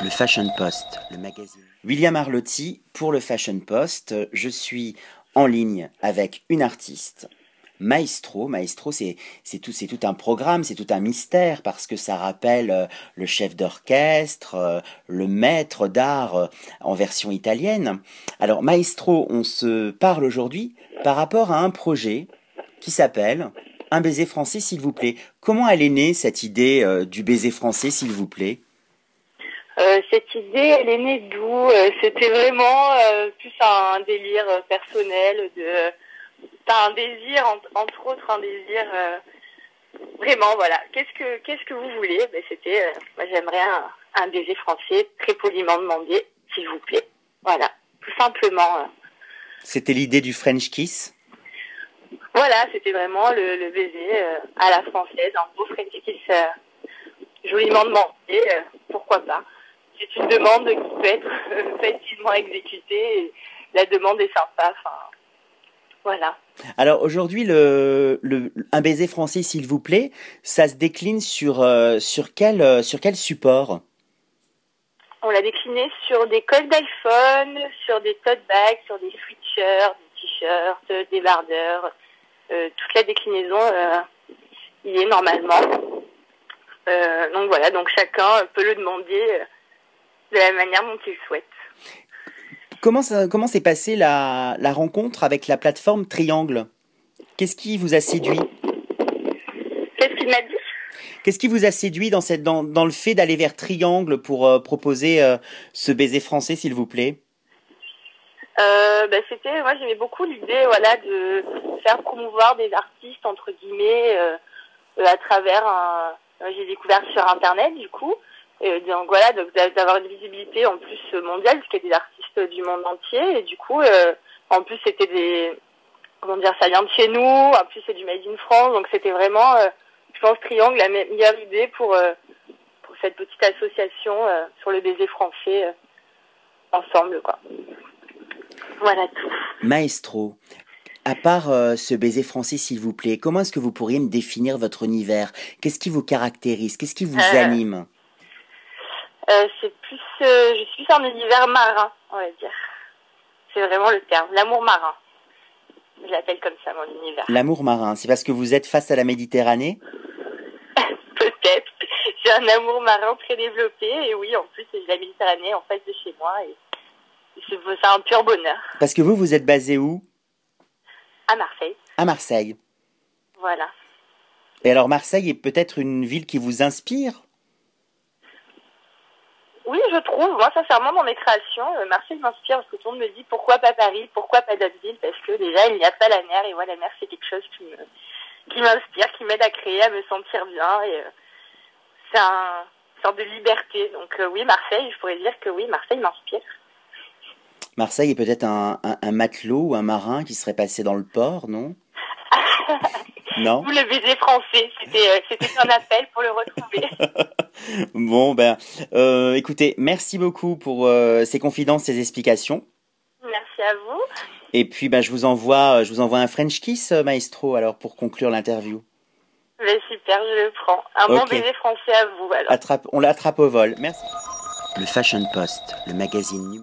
Le Fashion Post. William Arlotti pour le Fashion Post. Je suis en ligne avec une artiste, Maestro. Maestro, c'est c'est tout c'est tout un programme, c'est tout un mystère parce que ça rappelle euh, le chef d'orchestre, euh, le maître d'art euh, en version italienne. Alors Maestro, on se parle aujourd'hui par rapport à un projet qui s'appelle Un baiser français s'il vous plaît. Comment elle est née cette idée du baiser français s'il vous plaît? Euh, cette idée, elle est née d'où Euh, C'était vraiment euh, plus un délire personnel, de, un désir, en- entre autres un désir. euh, vraiment, voilà. Qu'est-ce que qu'est-ce que vous voulez? Ben, C'était, moi j'aimerais un, un baiser français, très poliment demandé, s'il vous plaît. Voilà, tout simplement. C'était l'idée du French kiss? Voilà, c'était vraiment le, le baiser à la française, un beau French kiss joliment demandé, pourquoi pas. C'est une demande qui peut être euh, facilement exécutée et la demande est sympa, enfin voilà. Alors aujourd'hui, le, le, un baiser français, s'il vous plaît, ça se décline sur, euh, sur, quel, euh, sur quel support? On l'a décliné sur des cols d'iPhone, sur des tote bags, sur des sweatshirts, des t-shirts, des bardeurs, euh, toute la déclinaison y est normalement. Donc voilà, donc chacun peut le demander de la manière dont il souhaite. Comment ça, comment s'est passée la, la rencontre avec la plateforme Triangle? Qu'est-ce qui vous a séduit? Qu'est-ce qu'il m'a dit? Qu'est-ce qui vous a séduit dans, cette, dans, dans le fait d'aller vers Triangle pour euh, proposer euh, ce baiser français, s'il vous plaît? Euh, bah, C'était, moi j'aimais beaucoup l'idée voilà, de faire promouvoir des artistes, entre guillemets, à travers un... J'ai découvert sur Internet, du coup. Et donc voilà, donc d'a- d'avoir une visibilité en plus euh, mondiale, parce qu'il y a des artistes du monde entier. Et du coup, euh, en plus c'était des... Comment dire, ça vient de chez nous, en plus c'est du Made in France, donc c'était vraiment, euh, je pense, Triangle, la me- meilleure idée pour, euh, pour cette petite association euh, sur le baiser français euh, ensemble, quoi. Voilà tout. Maestro, à part euh, ce baiser français, s'il vous plaît, comment est-ce que vous pourriez me définir votre univers? Qu'est-ce qui vous caractérise? Qu'est-ce qui vous Euh, anime? Euh, c'est plus, euh, je suis un univers marin, on va dire. C'est vraiment le terme, l'amour marin. Je l'appelle comme ça, mon univers. L'amour marin, c'est parce que vous êtes face à la Méditerranée? Peut-être. J'ai un amour marin très développé, et oui, en plus, j'ai la Méditerranée en face de chez moi, et c'est un pur bonheur. Parce que vous, vous êtes basé où? À Marseille, À Marseille. voilà. Et alors Marseille est peut-être une ville qui vous inspire? Oui, je trouve, moi, sincèrement, dans mes créations, euh, Marseille m'inspire parce que tout le monde me dit pourquoi pas Paris, pourquoi pas d'autres villes, parce que déjà, il n'y a pas la mer, et moi, la mer, c'est quelque chose qui me, qui m'inspire, qui m'aide à créer, à me sentir bien, et euh, c'est un, une sorte de liberté. Donc, euh, oui, Marseille, je pourrais dire que oui, Marseille m'inspire. Marseille est peut-être un, un, un matelot ou un marin qui serait passé dans le port, non? Non? Vous, le baiser français, c'était, euh, c'était un appel pour le retrouver. Bon, ben, euh, écoutez, merci beaucoup pour euh, ces confidences, ces explications. Merci à vous. Et puis, ben, je vous envoie, je vous envoie un French kiss, euh, maestro, alors pour conclure l'interview. Mais super, je le prends. Un bon baiser français à vous, alors. Attrape, on l'attrape au vol. Merci. Le Fashion Post, le magazine.